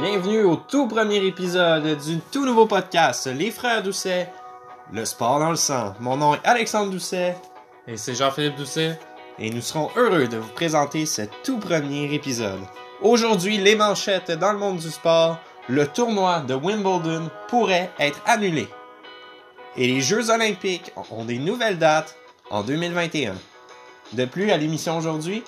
Bienvenue au tout premier épisode du tout nouveau podcast Les Frères Doucet, le sport dans le sang. Mon nom est Alexandre Doucet Et c'est Jean-Philippe Doucet. et nous serons heureux de vous présenter ce tout premier épisode. Aujourd'hui, les manchettes dans le monde du sport, le tournoi de Wimbledon pourrait être annulé. Et les Jeux olympiques ont des nouvelles dates en 2021. De plus, à l'émission aujourd'hui,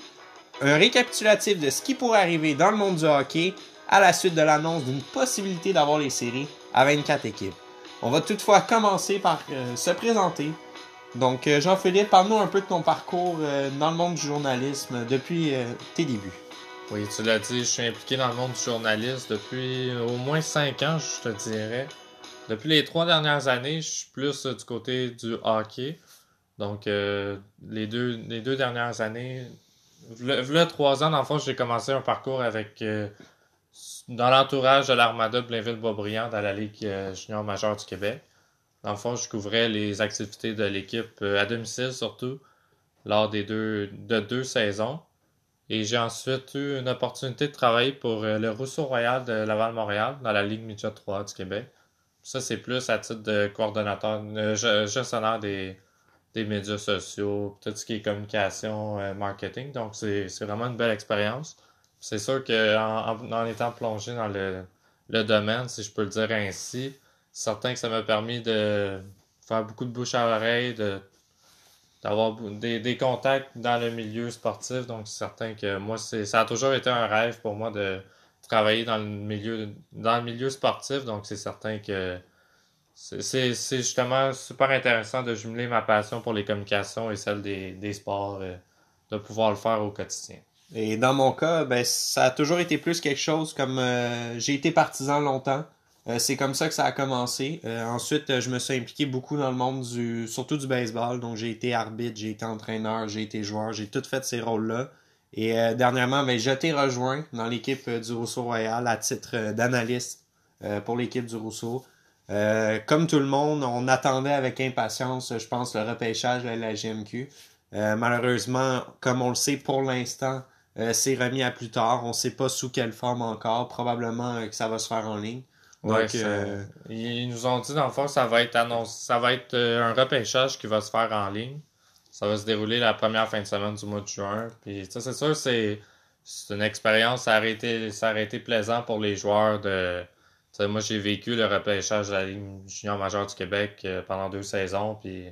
un récapitulatif de ce qui pourrait arriver dans le monde du hockey à la suite de l'annonce d'une possibilité d'avoir les séries à 24 équipes. On va toutefois commencer par euh, se présenter. Donc, euh, Jean-Philippe, parle-nous un peu de ton parcours euh, dans le monde du journalisme depuis tes débuts. Oui, tu l'as dit, je suis impliqué dans le monde du journalisme depuis au moins 5 ans, je te dirais. Depuis les trois dernières années, je suis plus du côté du hockey. Donc, les, deux, les deux dernières années, là, trois ans, dans le fond, j'ai commencé un parcours avec dans l'entourage de l'Armada Blainville-Boisbriand dans la Ligue euh, junior majeure du Québec. Dans le fond, je couvrais les activités de l'équipe euh, à domicile surtout lors de deux saisons. Et j'ai ensuite eu une opportunité de travailler pour euh, le Rousseau Royal de Laval-Montréal dans la Ligue Midget 3 du Québec. Ça, c'est plus à titre de coordonnateur, ge- gestionnaire des, des médias sociaux, tout ce qui est communication, marketing. Donc, c'est vraiment une belle expérience. C'est sûr que en, en- étant plongé dans le, domaine, si je peux le dire ainsi, c'est certain que ça m'a permis de faire beaucoup de bouche à oreille, d'avoir des, contacts dans le milieu sportif. Donc, c'est certain que moi, ça a toujours été un rêve pour moi de travailler dans le milieu sportif. Donc, c'est certain que c'est justement super intéressant de jumeler ma passion pour les communications et celle des, des sports, euh, de pouvoir le faire au quotidien. Et dans mon cas, ben, ça a toujours été plus quelque chose comme euh, j'ai été partisan longtemps. Euh, c'est comme ça que ça a commencé. Euh, ensuite, je me suis impliqué beaucoup dans le monde du, surtout du baseball. Donc, j'ai été arbitre, j'ai été entraîneur, j'ai été joueur, j'ai tout fait ces rôles-là. Et dernièrement, ben, j'ai été rejoint dans l'équipe du Rousseau Royal à titre d'analyste pour l'équipe du Rousseau. Comme tout le monde, on attendait avec impatience, je pense, le repêchage de la GMQ. Malheureusement, comme on le sait pour l'instant, euh, c'est remis à plus tard. On ne sait pas sous quelle forme encore. Probablement euh, que ça va se faire en ligne. Donc, Ouais, euh, Ils nous ont dit, dans le fond, ça va être annoncé, ça va être euh, un repêchage qui va se faire en ligne. Ça va se dérouler la première fin de semaine du mois de juin. Puis, ça, c'est sûr, c'est, c'est une expérience, ça aurait, été, ça aurait été plaisant pour les joueurs de. moi, j'ai vécu le repêchage de la Ligue junior majeure du Québec pendant deux saisons. Puis,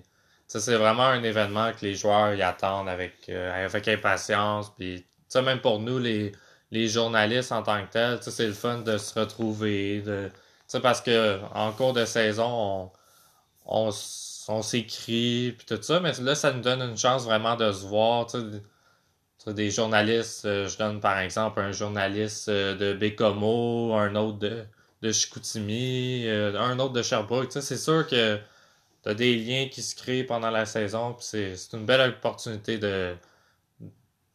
ça, c'est vraiment un événement que les joueurs y attendent avec, avec impatience. Puis, sais, même pour nous, les, les journalistes en tant que tels, tu c'est le fun de se retrouver, de, tu parce que en cours de saison, on, on, s'écrit, puis tout ça, mais là, ça nous donne une chance vraiment de se voir, tu sais, tu sais, des journalistes, euh, je donne par exemple un journaliste euh, de Bécomo, un autre de, de Chicoutimi, euh, un autre de Sherbrooke, tu c'est sûr que t'as des liens qui se créent pendant la saison, puis c'est une belle opportunité de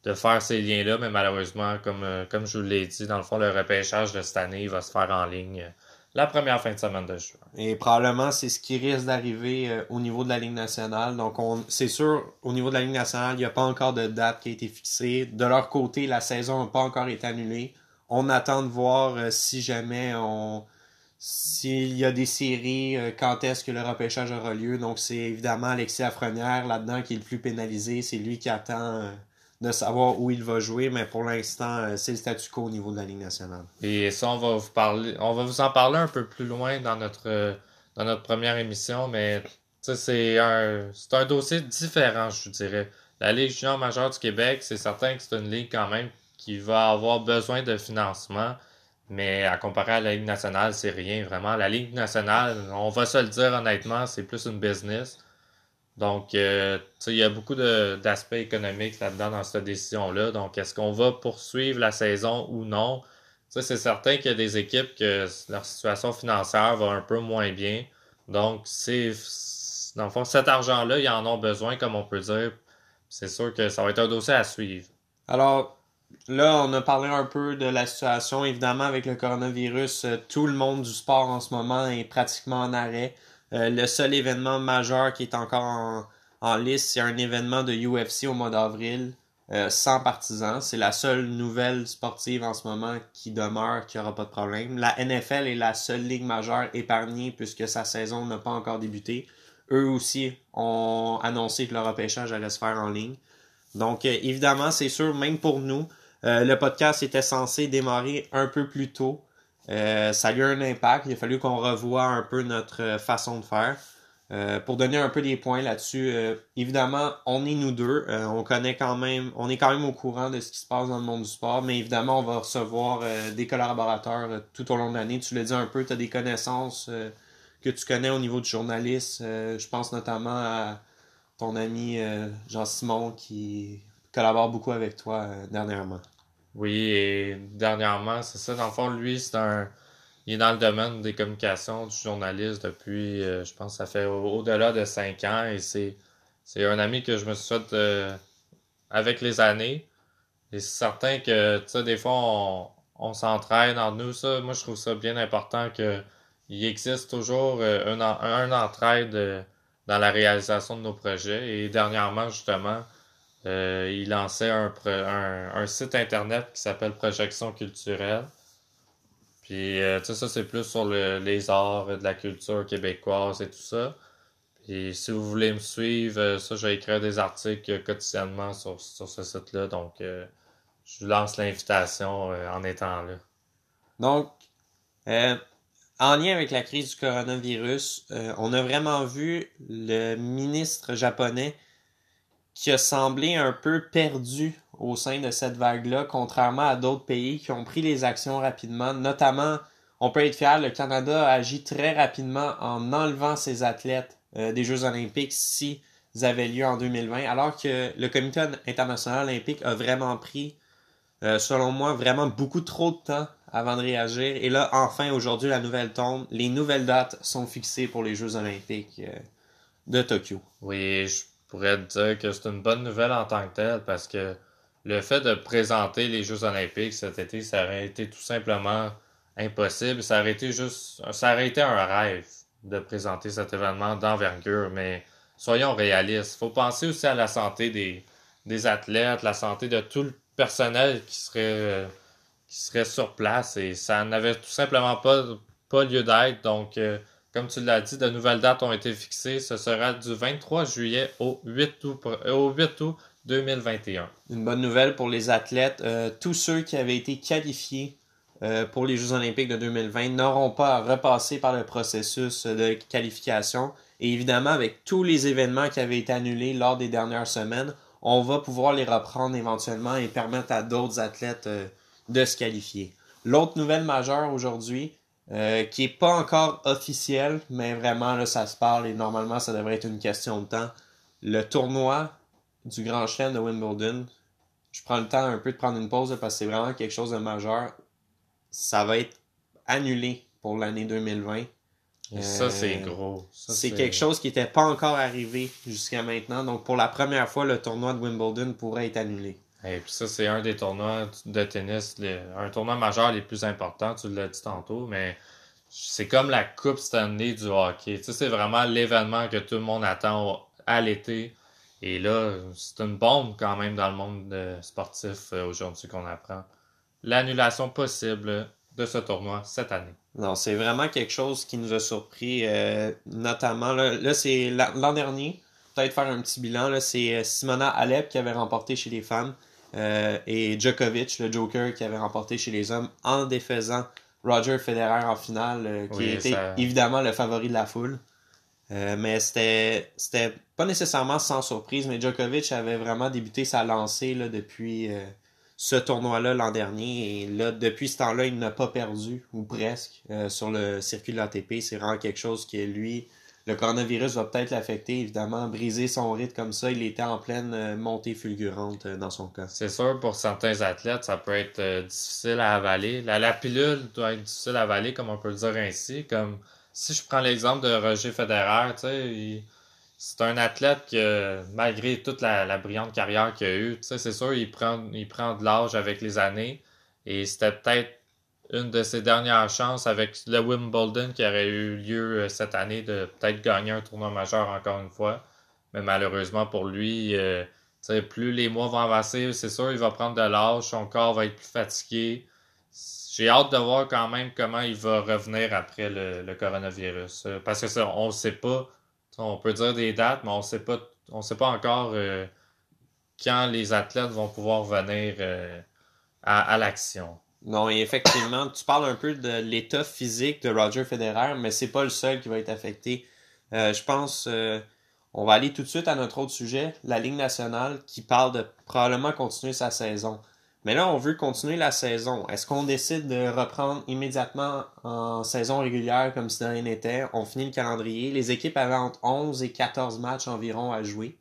de faire ces liens-là, mais malheureusement, comme, euh, comme je vous l'ai dit, dans le fond, le repêchage de cette année va se faire en ligne euh, la première fin de semaine de juin. et probablement, c'est ce qui risque d'arriver euh, au niveau de la Ligue nationale. Donc, on, c'est sûr, au niveau de la Ligue nationale, il n'y a pas encore de date qui a été fixée. De leur côté, la saison n'a pas encore été annulée. On attend de voir si jamais on s'il y a des séries, quand est-ce que le repêchage aura lieu. Donc, c'est évidemment Alexis Lafrenière là-dedans qui est le plus pénalisé. C'est lui qui attend de savoir où il va jouer, mais pour l'instant, euh, c'est le statu quo au niveau de la Ligue nationale. Et ça, on va vous parler, on va vous en parler un peu plus loin dans notre, euh, dans notre première émission, mais c'est un, un dossier différent, je dirais. La Ligue junior majeure du Québec, c'est certain que c'est une ligue quand même qui va avoir besoin de financement, mais à comparer à la Ligue nationale, c'est rien vraiment. La Ligue nationale, on va se le dire honnêtement, c'est plus une business. Donc, euh, il y a beaucoup d'aspects économiques là-dedans dans cette décision-là. Donc, est-ce qu'on va poursuivre la saison ou non? C'est certain qu'il y a des équipes que leur situation financière va un peu moins bien. Donc, c'est, dans le fond, cet argent-là, ils en ont besoin, comme on peut dire. C'est sûr que ça va être un dossier à suivre. Alors, là, on a parlé un peu de la situation. Évidemment, avec le coronavirus, euh, tout le monde du sport en ce moment est pratiquement en arrêt. Euh, le seul événement majeur qui est encore en, liste, c'est un événement de UFC au mois d'avril. euh, sans partisans. C'est la seule nouvelle sportive en ce moment qui demeure, qui aura pas de problème. La NFL est la seule ligue majeure épargnée puisque sa saison n'a pas encore débuté. Eux aussi ont annoncé que le repêchage allait se faire en ligne. Donc, euh, évidemment, c'est sûr, même pour nous, le podcast était censé démarrer un peu plus tôt. Euh, ça a eu un impact. Il a fallu qu'on revoie un peu notre façon de faire. pour donner un peu des points là-dessus, évidemment, on est nous deux. on connaît quand même, on est quand même au courant de ce qui se passe dans le monde du sport, mais évidemment, on va recevoir des collaborateurs tout au long de l'année. Tu l'as dit un peu, tu as des connaissances que tu connais au niveau du journaliste. je pense notamment à ton ami Jean-Simon qui collabore beaucoup avec toi dernièrement. Oui, et dernièrement, c'est ça. Dans le fond, lui, c'est un. Il est dans le domaine des communications, du journaliste depuis, euh, je pense, ça fait au-delà de cinq ans. Et c'est, c'est un ami que je me fait euh, avec les années. Et c'est certain que, tu sais, des fois, on, on s'entraîne entre nous. Ça, moi, je trouve ça bien important que il existe toujours euh, un, un entraide dans la réalisation de nos projets. Et dernièrement, justement, euh, il lançait un, un, site internet qui s'appelle Projection culturelle. Puis, euh, tu sais, ça, c'est plus sur les arts de la culture québécoise et tout ça. Puis, si vous voulez me suivre, euh, ça, je vais écrire des articles quotidiennement sur, sur ce site-là. Donc, je vous lance l'invitation en étant là. Donc, en lien avec la crise du coronavirus, on a vraiment vu le ministre japonais qui a semblé un peu perdu au sein de cette vague-là, contrairement à d'autres pays qui ont pris les actions rapidement. Notamment, on peut être fier, le Canada a agi très rapidement en enlevant ses athlètes euh, des Jeux olympiques s'ils avaient lieu en 2020, alors que le Comité international olympique a vraiment pris, euh, selon moi, vraiment beaucoup trop de temps avant de réagir. Et là, enfin, aujourd'hui, la nouvelle tombe. Les nouvelles dates sont fixées pour les Jeux olympiques euh, de Tokyo. Oui, je pourrais dire que c'est une bonne nouvelle en tant que telle parce que le fait de présenter les Jeux olympiques cet été, ça aurait été tout simplement impossible. Ça aurait été juste, ça aurait été un rêve de présenter cet événement d'envergure, mais soyons réalistes. Il faut penser aussi à la santé des, des athlètes, la santé de tout le personnel qui serait, sur place et ça n'avait tout simplement pas, pas lieu d'être. Donc, euh, comme tu l'as dit, de nouvelles dates ont été fixées. Ce sera du 23 juillet au 8 août, euh, au 8 août 2021. Une bonne nouvelle pour les athlètes. Euh, tous ceux qui avaient été qualifiés euh, pour les Jeux olympiques de 2020 n'auront pas à repasser par le processus de qualification. Et évidemment, avec tous les événements qui avaient été annulés lors des dernières semaines, on va pouvoir les reprendre éventuellement et permettre à d'autres athlètes de se qualifier. L'autre nouvelle majeure aujourd'hui, euh, qui est pas encore officiel, mais vraiment là, ça se parle et normalement ça devrait être une question de temps. Le tournoi du Grand Chelem de Wimbledon, je prends le temps un peu de prendre une pause parce que c'est vraiment quelque chose de majeur. Ça va être annulé pour l'année 2020. ça, c'est euh, gros. C'est quelque chose qui n'était pas encore arrivé jusqu'à maintenant. Donc, pour la première fois, le tournoi de Wimbledon pourrait être annulé. Et puis ça, c'est un des tournois de tennis, un tournoi majeur les plus importants, tu l'as dit tantôt, mais c'est comme la Coupe Stanley du hockey. Tu sais, c'est vraiment l'événement que tout le monde attend à l'été. Et là, c'est une bombe quand même dans le monde sportif euh, aujourd'hui qu'on apprend. L'annulation possible de ce tournoi cette année. Non, c'est vraiment quelque chose qui nous a surpris, euh, notamment là c'est l'an dernier. Peut-être faire un petit bilan. C'est euh, Simona Alep qui avait remporté chez les femmes. Euh, et Djokovic, le Joker, qui avait remporté chez les hommes en défaisant Roger Federer en finale, euh, qui était évidemment le favori de la foule. Euh, mais c'était c'était pas nécessairement sans surprise, mais Djokovic avait vraiment débuté sa lancée là, depuis ce tournoi-là l'an dernier. Et là, depuis ce temps-là, il n'a pas perdu, ou presque, sur le circuit de l'ATP. C'est vraiment quelque chose qui est lui le coronavirus va peut-être l'affecter, évidemment. Briser son rythme comme ça, il était en pleine euh, montée fulgurante euh, dans son cas. C'est sûr, pour certains athlètes, ça peut être euh, difficile à avaler. La, pilule doit être difficile à avaler, comme on peut le dire ainsi. Comme si je prends l'exemple de Roger Federer, c'est un athlète qui, malgré toute la, brillante carrière qu'il a eue, c'est sûr, il prend, il prend de l'âge avec les années. Et c'était peut-être une de ses dernières chances avec le Wimbledon qui aurait eu lieu euh, cette année de peut-être gagner un tournoi majeur encore une fois. Mais malheureusement pour lui, euh, plus les mois vont avancer, c'est sûr, il va prendre de l'âge, son corps va être plus fatigué. J'ai hâte de voir quand même comment il va revenir après le, coronavirus. Euh, parce que ça, on ne sait pas. On peut dire des dates, mais on sait pas. On sait pas encore quand les athlètes vont pouvoir venir à, l'action. Non, effectivement, tu parles un peu de l'état physique de Roger Federer, mais c'est pas le seul qui va être affecté. je pense on va aller tout de suite à notre autre sujet, la Ligue nationale, qui parle de probablement continuer sa saison. Mais là, on veut continuer la saison. Est-ce qu'on décide de reprendre immédiatement en saison régulière comme si rien n'était? On finit le calendrier. Les équipes avaient entre 11 et 14 matchs environ à jouer.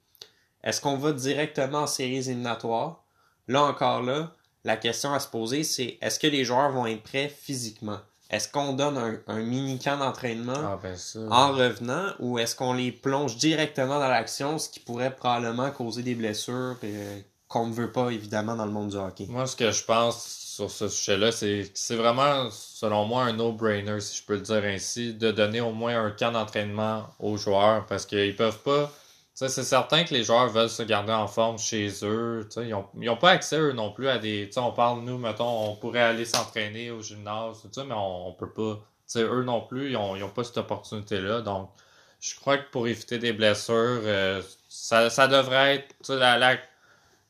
Est-ce qu'on va directement en séries éliminatoires? Là encore là, la question à se poser, c'est est-ce que les joueurs vont être prêts physiquement? est-ce qu'on donne un, mini camp d'entraînement ah, ben en revenant ou est-ce qu'on les plonge directement dans l'action, ce qui pourrait probablement causer des blessures euh, qu'on ne veut pas évidemment dans le monde du hockey? Moi, ce que je pense sur ce sujet-là, c'est c'est vraiment, selon moi, un no-brainer, si je peux le dire ainsi, de donner au moins un camp d'entraînement aux joueurs parce qu'ils peuvent pas c'est certain que les joueurs veulent se garder en forme chez eux. Ils n'ont pas accès, eux non plus, à des. On parle, nous, mettons, on pourrait aller s'entraîner au gymnase, mais on, ne peut pas. eux non plus, ils n'ont pas cette opportunité-là. Donc, je crois que pour éviter des blessures, euh, ça, devrait être. La,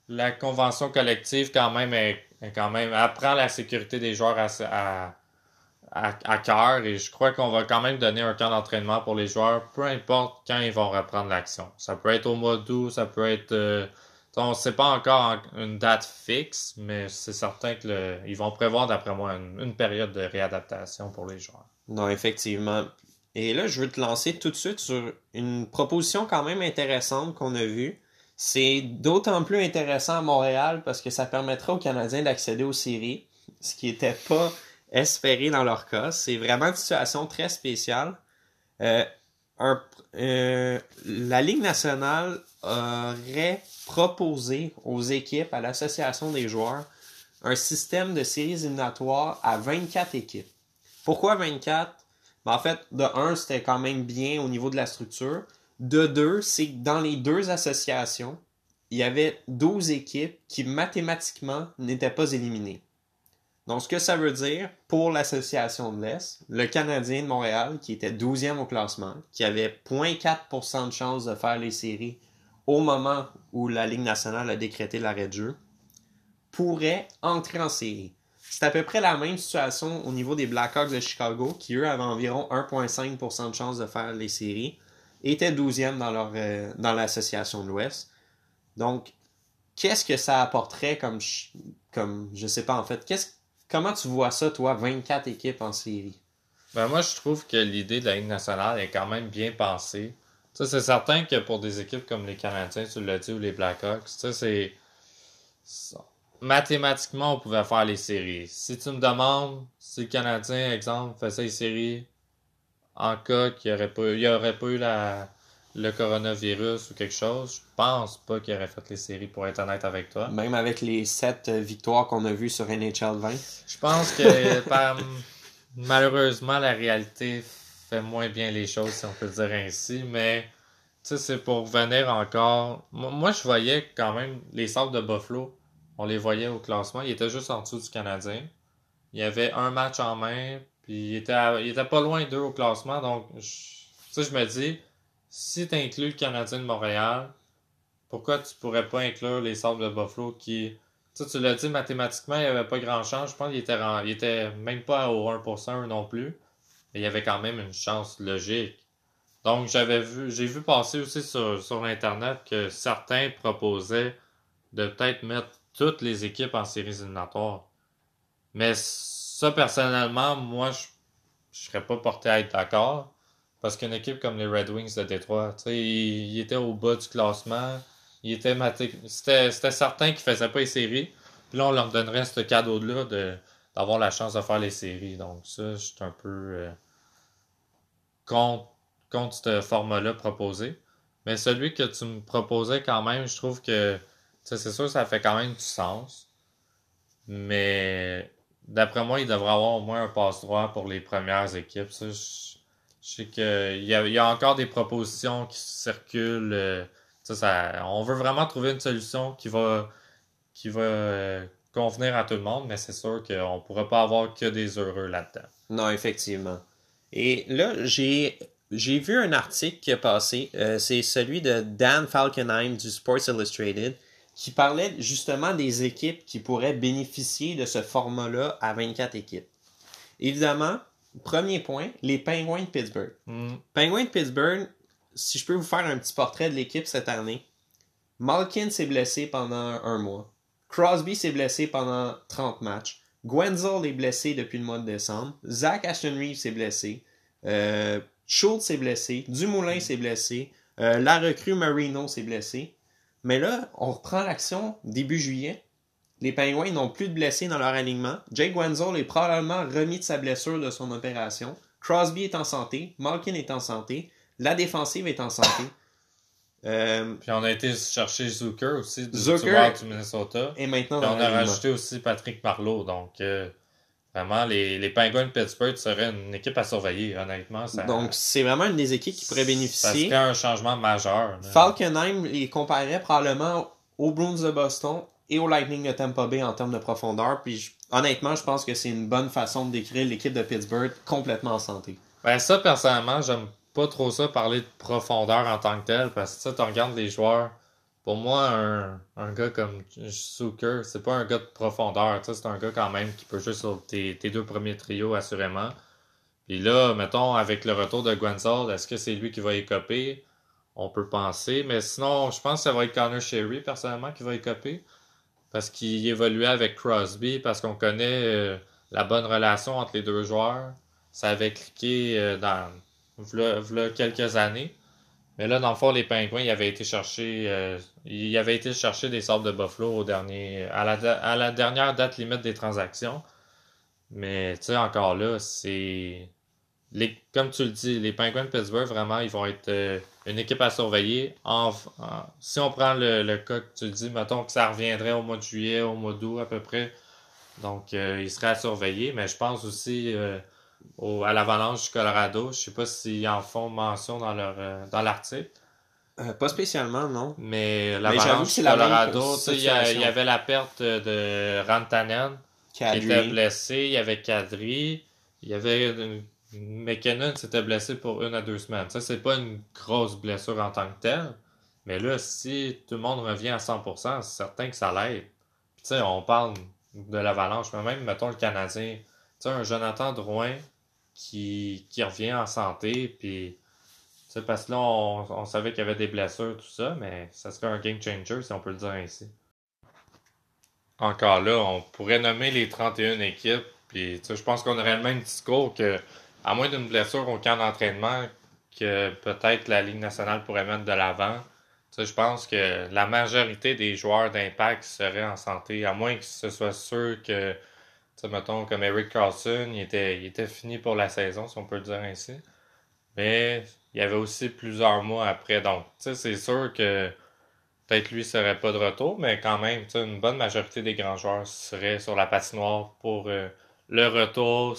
la, convention collective, quand même, est, quand même apprend la sécurité des joueurs à à, cœur et je crois qu'on va quand même donner un camp d'entraînement pour les joueurs, peu importe quand ils vont reprendre l'action. Ça peut être au mois d'août, ça peut être. Euh, on ne sait pas encore une date fixe, mais c'est certain qu'ils vont prévoir, d'après moi, une, période de réadaptation pour les joueurs. Non, effectivement. Et là, je veux te lancer tout de suite sur une proposition quand même intéressante qu'on a vue. C'est d'autant plus intéressant à Montréal parce que ça permettra aux Canadiens d'accéder aux séries, ce qui n'était pas espérer dans leur cas. C'est vraiment une situation très spéciale. Euh, euh, la Ligue nationale aurait proposé aux équipes, à l'association des joueurs, un système de séries éliminatoires à 24 équipes. Pourquoi 24? Ben, en fait, de 1, c'était quand même bien au niveau de la structure. De 2, c'est que dans les deux associations, il y avait 12 équipes qui mathématiquement n'étaient pas éliminées. Donc, ce que ça veut dire pour l'Association de l'Est, le Canadien de Montréal, qui était 12e au classement, qui avait 0.4% de chance de faire les séries au moment où la Ligue nationale a décrété l'arrêt de jeu, pourrait entrer en série. C'est à peu près la même situation au niveau des Blackhawks de Chicago, qui eux avaient environ 1,5% de chance de faire les séries, étaient 12e dans, leur, euh, dans l'association de l'Ouest. Donc, qu'est-ce que ça apporterait comme, comme je sais pas en fait, qu'est-ce Comment tu vois ça, toi, 24 équipes en série? Ben moi, je trouve que l'idée de la Ligue nationale est quand même bien pensée. c'est certain que pour des équipes comme les Canadiens, tu l'as dit, ou les Blackhawks, c'est. Mathématiquement, on pouvait faire les séries. Si tu me demandes si le Canadien, exemple, faisait les séries en cas qu'il n'y aurait, pas, aurait pas eu la, le coronavirus ou quelque chose, je pense pas qu'il aurait fait les séries pour être honnête avec toi. Même avec les sept euh, victoires qu'on a vues sur NHL 20. Je pense que malheureusement la réalité fait moins bien les choses si on peut le dire ainsi, mais tu sais c'est pour venir encore. Moi je voyais quand même les Sables de Buffalo, on les voyait au classement, ils étaient juste en dessous du Canadien. Il y avait un match en main, puis il était, il était pas loin d'eux au classement, donc tu sais je me dis si tu inclus le Canadien de Montréal, pourquoi tu pourrais pas inclure les Sables de Buffalo qui. Tu, tu l'as dit mathématiquement, il n'y avait pas grand chance. Je pense qu'il était, même pas au 1% non plus. Mais il y avait quand même une chance logique. Donc j'avais vu, j'ai vu passer aussi sur, sur Internet que certains proposaient de peut-être mettre toutes les équipes en séries éliminatoires. Mais ça, personnellement, moi, je ne serais pas porté à être d'accord. Parce qu'une équipe comme les Red Wings de Détroit, ils, étaient au bas du classement. C'était certain qu'ils ne faisaient pas les séries. Puis là, on leur donnerait ce cadeau-là d'avoir la chance de faire les séries. Donc ça, je suis un peu euh, contre, contre ce format-là proposé. Mais celui que tu me proposais quand même, je trouve que c'est sûr ça fait quand même du sens. Mais d'après moi, il devrait avoir au moins un passe-droit pour les premières équipes. je, je sais qu'il y, a, encore des propositions qui circulent, euh, Ça, on veut vraiment trouver une solution qui va, qui va euh, convenir à tout le monde, mais c'est sûr qu'on ne pourra pas avoir que des heureux là-dedans. Non, effectivement. Et là, j'ai j'ai vu un article qui a passé, euh, c'est celui de Dan Falkenheim du Sports Illustrated, qui parlait justement des équipes qui pourraient bénéficier de ce format-là à 24 équipes. Évidemment, premier point, les Penguins de Pittsburgh. Mm. Penguins de Pittsburgh, si je peux vous faire un petit portrait de l'équipe cette année, Malkin s'est blessé pendant un mois. Crosby s'est blessé pendant 30 matchs. Gwenzel est blessé depuis le mois de décembre. Zach Ashton Reeves s'est blessé. Euh, Schultz s'est blessé. Dumoulin s'est blessé. Euh, la recrue Marino s'est blessé. Mais là, on reprend l'action début juillet. Les Penguins n'ont plus de blessés dans leur alignement. Jake Gwenzel est probablement remis de sa blessure de son opération. Crosby est en santé. Malkin est en santé. La défensive est en santé. Euh, Puis on a été chercher Zucker aussi du, Zucker du Minnesota. et maintenant Puis on a rajouté aussi Patrick Marleau. Donc, euh, vraiment, les, les Penguins de Pittsburgh seraient une équipe à surveiller, honnêtement. Ça, Donc, c'est vraiment une des équipes qui pourrait Ça bénéficier. serait un changement majeur. Falkenheim les comparait probablement aux Bruins de Boston et au Lightning de Tampa Bay en termes de profondeur. Puis honnêtement, je pense que c'est une bonne façon de décrire l'équipe de Pittsburgh complètement en santé. Ben ça, personnellement, j'aime pas trop ça parler de profondeur en tant que tel, parce que ça, tu regardes les joueurs. Pour moi, un, un gars comme Zucker, c'est pas un gars de profondeur. C'est un gars quand même qui peut jouer sur tes, tes deux premiers trios, assurément. Puis là, mettons, avec le retour de Gwenzel, est-ce que c'est lui qui va écoper? On peut penser. Mais sinon, je pense que ça va être Connor Sherry, personnellement, qui va écoper. Parce qu'il évoluait avec Crosby, parce qu'on connaît euh, la bonne relation entre les deux joueurs. Ça avait cliqué euh, dans v'là, v'là quelques années. Mais là, dans le fond, les Pingouins, ils avaient été chercher, euh, ils avaient été chercher des sortes de Buffalo au dernier, à la, à la dernière date limite des transactions. Mais tu sais, encore là, c'est. Les, comme tu le dis, les Penguins de Pittsburgh, vraiment, ils vont être euh, une équipe à surveiller. En, en- si on prend le, le cas que tu le dis, mettons que ça reviendrait au mois de juillet, au mois d'août à peu près. Donc, euh, ils seraient à surveiller. Mais je pense aussi euh, au- à l'Avalanche du Colorado. Je sais pas s'ils en font mention dans leur euh, dans l'article. Pas spécialement, non. Mais l'Avalanche du Colorado, il y, avait la perte de Rantanen qui était blessé. Il y avait Kadri. Il y avait une- McKinnon s'était blessé pour une à deux semaines. Ça, c'est pas une grosse blessure en tant que telle. Mais là, si tout le monde revient à 100%, c'est certain que ça l'aide. Tu sais, on parle de l'avalanche, mais même, mettons, le Canadien. Tu sais, un Jonathan Drouin qui, qui revient en santé, puis... tu sais, parce que là, on, on savait qu'il y avait des blessures, tout ça, mais ça serait un game changer, si on peut le dire ainsi. Encore là, on pourrait nommer les 31 équipes, puis tu sais, je pense qu'on aurait le même discours que, à moins d'une blessure au camp d'entraînement, que peut-être la Ligue nationale pourrait mettre de l'avant. Je pense que la majorité des joueurs d'impact seraient en santé, à moins que ce soit sûr que, mettons, comme Eric Carlson, il était, il était fini pour la saison, si on peut le dire ainsi. Mais il y avait aussi plusieurs mois après. Donc, c'est sûr que peut-être lui serait pas de retour, mais quand même, une bonne majorité des grands joueurs seraient sur la patinoire pour euh, le retour.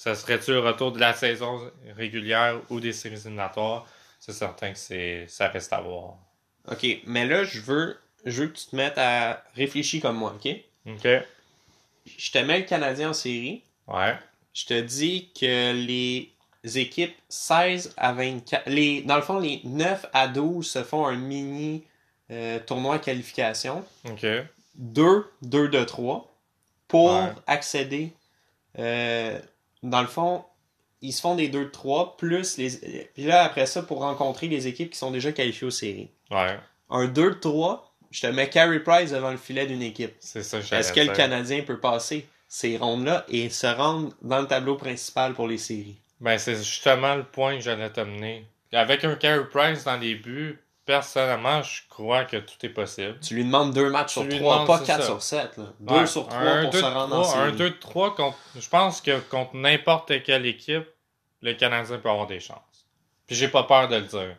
Ce serait-tu le retour de la saison régulière ou des séries éliminatoires? C'est certain que c'est ça reste à voir. Ok, mais là, je veux, je veux que tu te mettes à réfléchir comme moi, ok? OK. Je te mets le Canadien en série. Ouais. Je te dis que les équipes 16 à 24, les, dans le fond, les 9 à 12 se font un mini euh, tournoi de qualification. OK. 2, 2 de 3 pour Ouais. accéder. euh, dans le fond, ils se font des 2 de 3 plus les. Puis là, après ça, pour rencontrer les équipes qui sont déjà qualifiées aux séries. Ouais. Un 2 de 3, je te mets Carey Price devant le filet d'une équipe. C'est ça Est-ce que le. Canadien peut passer ces rondes-là et se rendre dans le tableau principal pour les séries? Ben, c'est justement le point que j'allais t'amener. Avec un Carey Price dans les buts, personnellement, je crois que tout est possible. Tu lui demandes deux matchs Tu sur trois, pas quatre ça. sur sept. Là. Deux Ouais, sur trois un pour deux se rendre en trois, Un série. 2 de 3 contre. Je pense que contre n'importe quelle équipe, le Canadien peut avoir des chances. Puis j'ai pas peur de le dire.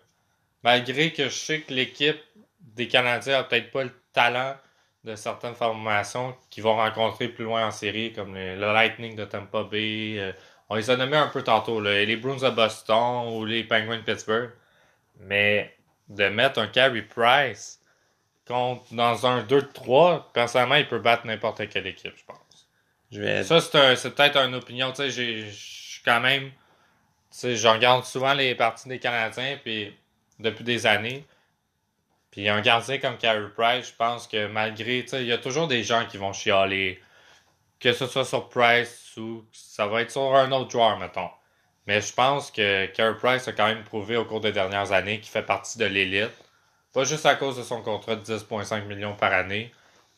Malgré que je sais que l'équipe des Canadiens a peut-être pas le talent de certaines formations qui vont rencontrer plus loin en série, comme le, le Lightning de Tampa Bay. euh, on les a nommés un peu tantôt, là, les Bruins de Boston ou les Penguins de Pittsburgh. Mais de mettre un Carey Price contre, dans un 2-3, personnellement, il peut battre n'importe quelle équipe, je pense. Je vais... Ça, c'est un- c'est peut-être une opinion. Tu sais, je suis quand même. Tu sais, je regarde souvent les parties des Canadiens puis depuis des années. Puis un gardien comme Carey Price, je pense que malgré. Tu sais, il y a toujours des gens qui vont chialer. Que ce soit sur Price ou ça va être sur un autre joueur, mettons. Mais je pense que Carey Price a quand même prouvé au cours des dernières années qu'il fait partie de l'élite. Pas juste à cause de son contrat de 10,5 millions par année.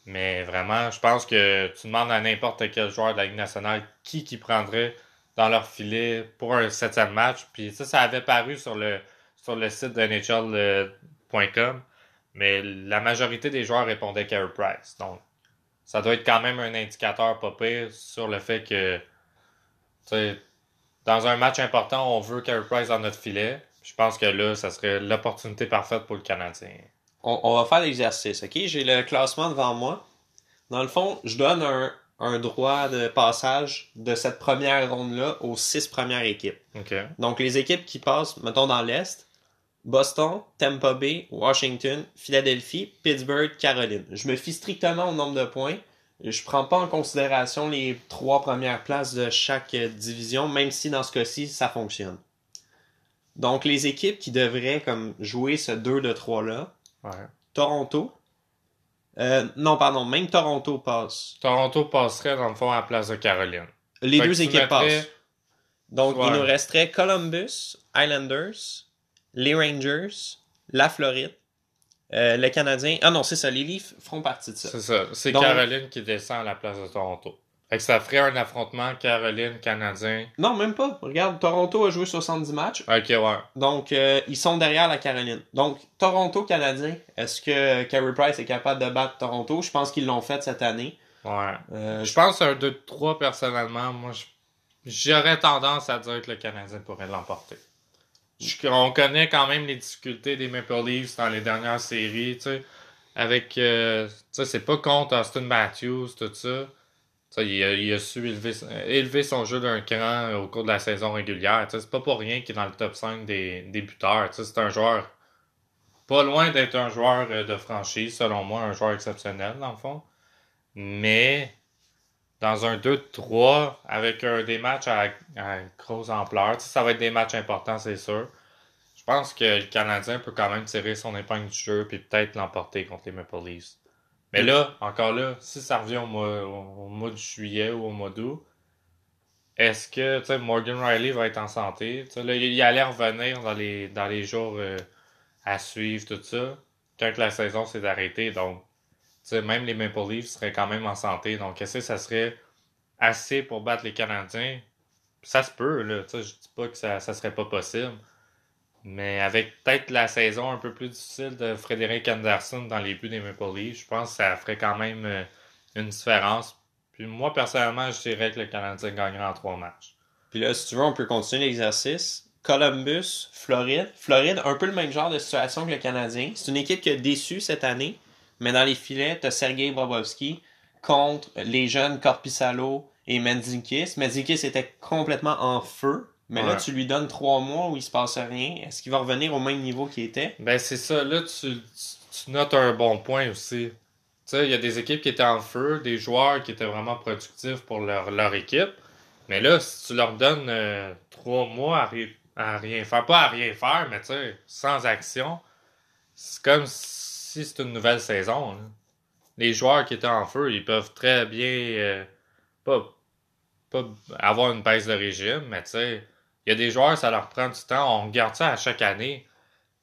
Mais vraiment, je pense que tu demandes à n'importe quel joueur de la Ligue nationale qui qui prendrait dans leur filet pour un septième match. Puis ça, ça avait paru sur le, sur le site de NHL.com. Mais la majorité des joueurs répondaient Carey Price. Donc, ça doit être quand même un indicateur pas pire sur le fait que, dans un match important, on veut Carey Price dans notre filet. Je pense que là, ça serait l'opportunité parfaite pour le Canadien. on, on va faire l'exercice, ok? J'ai le classement devant moi. Dans le fond, je donne un, un droit de passage de cette première ronde-là aux six premières équipes. Donc, les équipes qui passent, mettons, dans l'Est, Boston, Tampa Bay, Washington, Philadelphie, Pittsburgh, Caroline. Je me fie strictement au nombre de points. Je prends pas en considération les trois premières places de chaque euh, division, même si dans ce cas-ci, ça fonctionne. Donc, les équipes qui devraient comme jouer ce 2 de 3-là, Ouais. Toronto. Euh, non, pardon, même Toronto passe. Toronto passerait dans le fond à la place de Caroline. Les Fait deux équipes passent. Donc, Ouais. il nous resterait Columbus, Islanders, les Rangers, la Floride, euh, le Canadien. Ah non, c'est ça, les Leafs feront partie de ça. C'est ça. C'est Donc- Caroline qui descend à la place de Toronto. Fait que ça ferait un affrontement Caroline-Canadien. Non, même pas. Regarde, Toronto a joué 70 matchs. Ok, ouais. Donc, euh, ils sont derrière la Caroline. Donc, Toronto-Canadien, est-ce que Carey Price est capable de battre Toronto? Je pense qu'ils l'ont fait cette année. Ouais. Euh, Je pense un 2-3 personnellement. Moi, j'aurais tendance à dire que le Canadien pourrait l'emporter. On connaît quand même les difficultés des Maple Leafs dans les dernières séries, tu sais. Avec, euh, tu sais, c'est pas contre Austin Matthews, tout ça. Il a su élever, élever son jeu d'un cran au cours de la saison régulière. Tu sais, c'est pas pour rien qu'il est dans le top 5 des, des buteurs. Tu sais, c'est un joueur pas loin d'être un joueur euh, de franchise, selon moi, un joueur exceptionnel, dans le fond. Mais dans un 2-3, avec des matchs à, à grosse ampleur, ça va être des matchs importants, c'est sûr. Je pense que le Canadien peut quand même tirer son épingle du jeu puis peut-être l'emporter contre les Maple Leafs. Mais là, encore là, si ça revient au mois, de juillet ou au mois d'août, est-ce que Morgan Riley va être en santé? Il allait revenir dans les, dans les jours euh, à suivre, tout ça, quand la saison s'est arrêtée. Donc, même les Maple Leafs seraient quand même en santé. Donc, est-ce que ça serait assez pour battre les Canadiens? Ça se peut, là. Je dis pas que ça, ça serait pas possible. Mais avec peut-être la saison un peu plus difficile de Frédéric Anderson dans les buts des Maple Leafs, je pense que ça ferait quand même euh, une différence. Puis moi, personnellement, je dirais que le Canadien gagnerait en trois matchs. Puis là, si tu veux, on peut continuer l'exercice. Columbus, Floride. Floride, un peu le même genre de situation que le Canadien. C'est une équipe qui a déçu cette année, mais dans les filets, tu as Sergei Bobrovski contre les jeunes Corpissalo et Menzikis. Menzikis était complètement en feu, mais là, tu lui donnes trois mois où il se passe rien. Est-ce qu'il va revenir au même niveau qu'il était? Ben, c'est ça. Là, tu, tu, tu notes un bon point aussi. Tu sais, il y a des équipes qui étaient en feu, des joueurs qui étaient vraiment productifs pour leur, leur équipe. Mais là, si tu leur donnes euh, trois mois à, ri- à rien faire, pas à rien faire, mais tu sais, sans action, c'est comme si c'était une nouvelle saison. Les joueurs qui étaient en feu, ils peuvent très bien euh, pas, pas avoir une baisse de régime, mais tu sais, il y a des joueurs, ça leur prend du temps. On regarde ça à chaque année.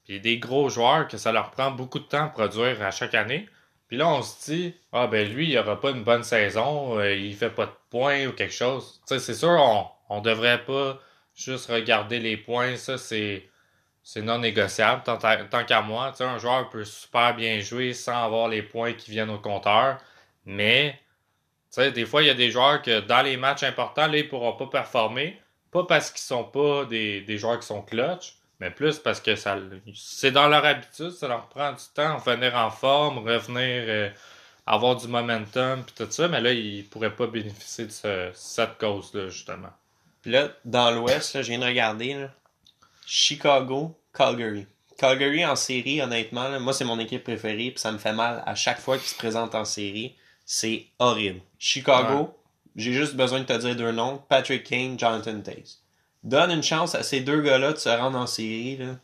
Puis des gros joueurs que ça leur prend beaucoup de temps à produire à chaque année. Puis là, on se dit, ah ben lui, il aura pas une bonne saison, euh, il fait pas de points ou quelque chose. Tu sais, c'est sûr, on, on devrait pas juste regarder les points, ça c'est c'est non négociable tant, qu'à moi. Un joueur peut super bien jouer sans avoir les points qui viennent au compteur, mais des fois, il y a des joueurs que dans les matchs importants, là, ils pourront pas performer. Pas parce qu'ils sont pas des, joueurs qui sont clutch, mais plus parce que c'est dans leur habitude, ça leur prend du temps, revenir en forme, revenir euh, avoir du momentum puis tout ça, mais là, ils pourraient pas bénéficier de ce- cette cause-là, justement. Puis là, dans l'Ouest, je viens de regarder, là, Chicago, Calgary. Calgary en série, honnêtement, là, moi c'est mon équipe préférée, puis ça me fait mal à chaque fois qu'ils se présentent en série. C'est horrible. Chicago, j'ai juste besoin de te dire deux noms, Patrick Kane, Jonathan Taze. Donne une chance à ces deux gars-là de se rendre en série. Là.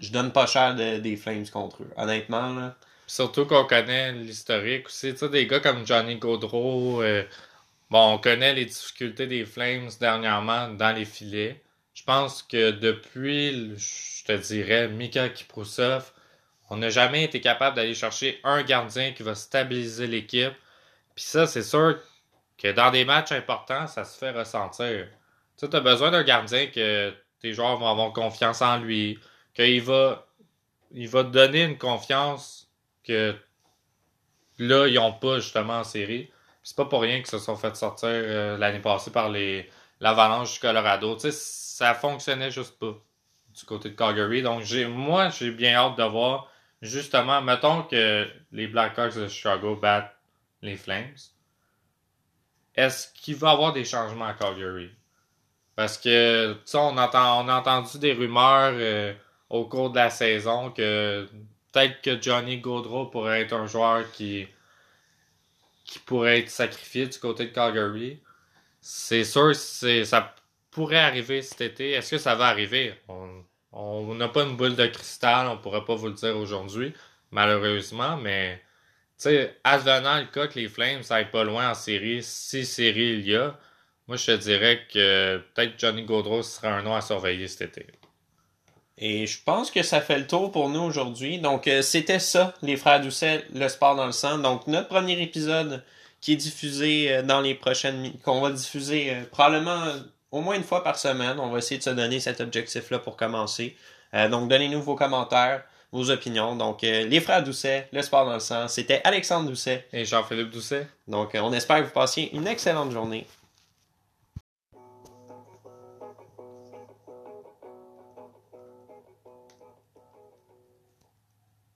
Je donne pas cher de- des Flames contre eux. Honnêtement, là. Surtout qu'on connaît l'historique aussi. Tu sais, des gars comme Johnny Gaudreau, euh, bon, on connaît les difficultés des Flames dernièrement dans les filets. Je pense que depuis, je te dirais, Mika Kiprusov, on n'a jamais été capable d'aller chercher un gardien qui va stabiliser l'équipe. Puis ça, c'est sûr que dans des matchs importants, ça se fait ressentir. Tu as besoin d'un gardien que tes joueurs vont avoir confiance en lui, qu'il va, il va te donner une confiance que là, ils n'ont pas justement en série. C'est pas pour rien qu'ils se sont fait sortir euh, l'année passée par les l'Avalanche du Colorado. Tu sais, ça fonctionnait juste pas du côté de Calgary. Donc j'ai moi j'ai bien hâte de voir justement, mettons que les Blackhawks de Chicago battent les Flames. Est-ce qu'il va y avoir des changements à Calgary? Parce que tu sais, on, a entendu des rumeurs euh, au cours de la saison que peut-être que Johnny Gaudreau pourrait être un joueur qui pourrait être sacrifié du côté de Calgary. C'est sûr, c'est, ça pourrait arriver cet été. Est-ce que ça va arriver? On n'a pas une boule de cristal, on pourrait pas vous le dire aujourd'hui, malheureusement, mais advenant le cas que les Flames aillent pas loin en série, si série il y a, moi je te dirais que peut-être Johnny Gaudreau serait un nom à surveiller cet été. Et je pense que ça fait le tour pour nous aujourd'hui. Donc, euh, c'était ça, les frères Doucet, le sport dans le sang. Donc, notre premier épisode qui est diffusé euh, dans les prochaines... qu'on va diffuser euh, probablement euh, au moins une fois par semaine. On va essayer de se donner cet objectif-là pour commencer. Euh, donc, donnez-nous vos commentaires, vos opinions. Donc, euh, les frères Doucet, le sport dans le sang. C'était Alexandre Doucet. Et Jean-Philippe Doucet? Donc, on espère que vous passiez une excellente journée.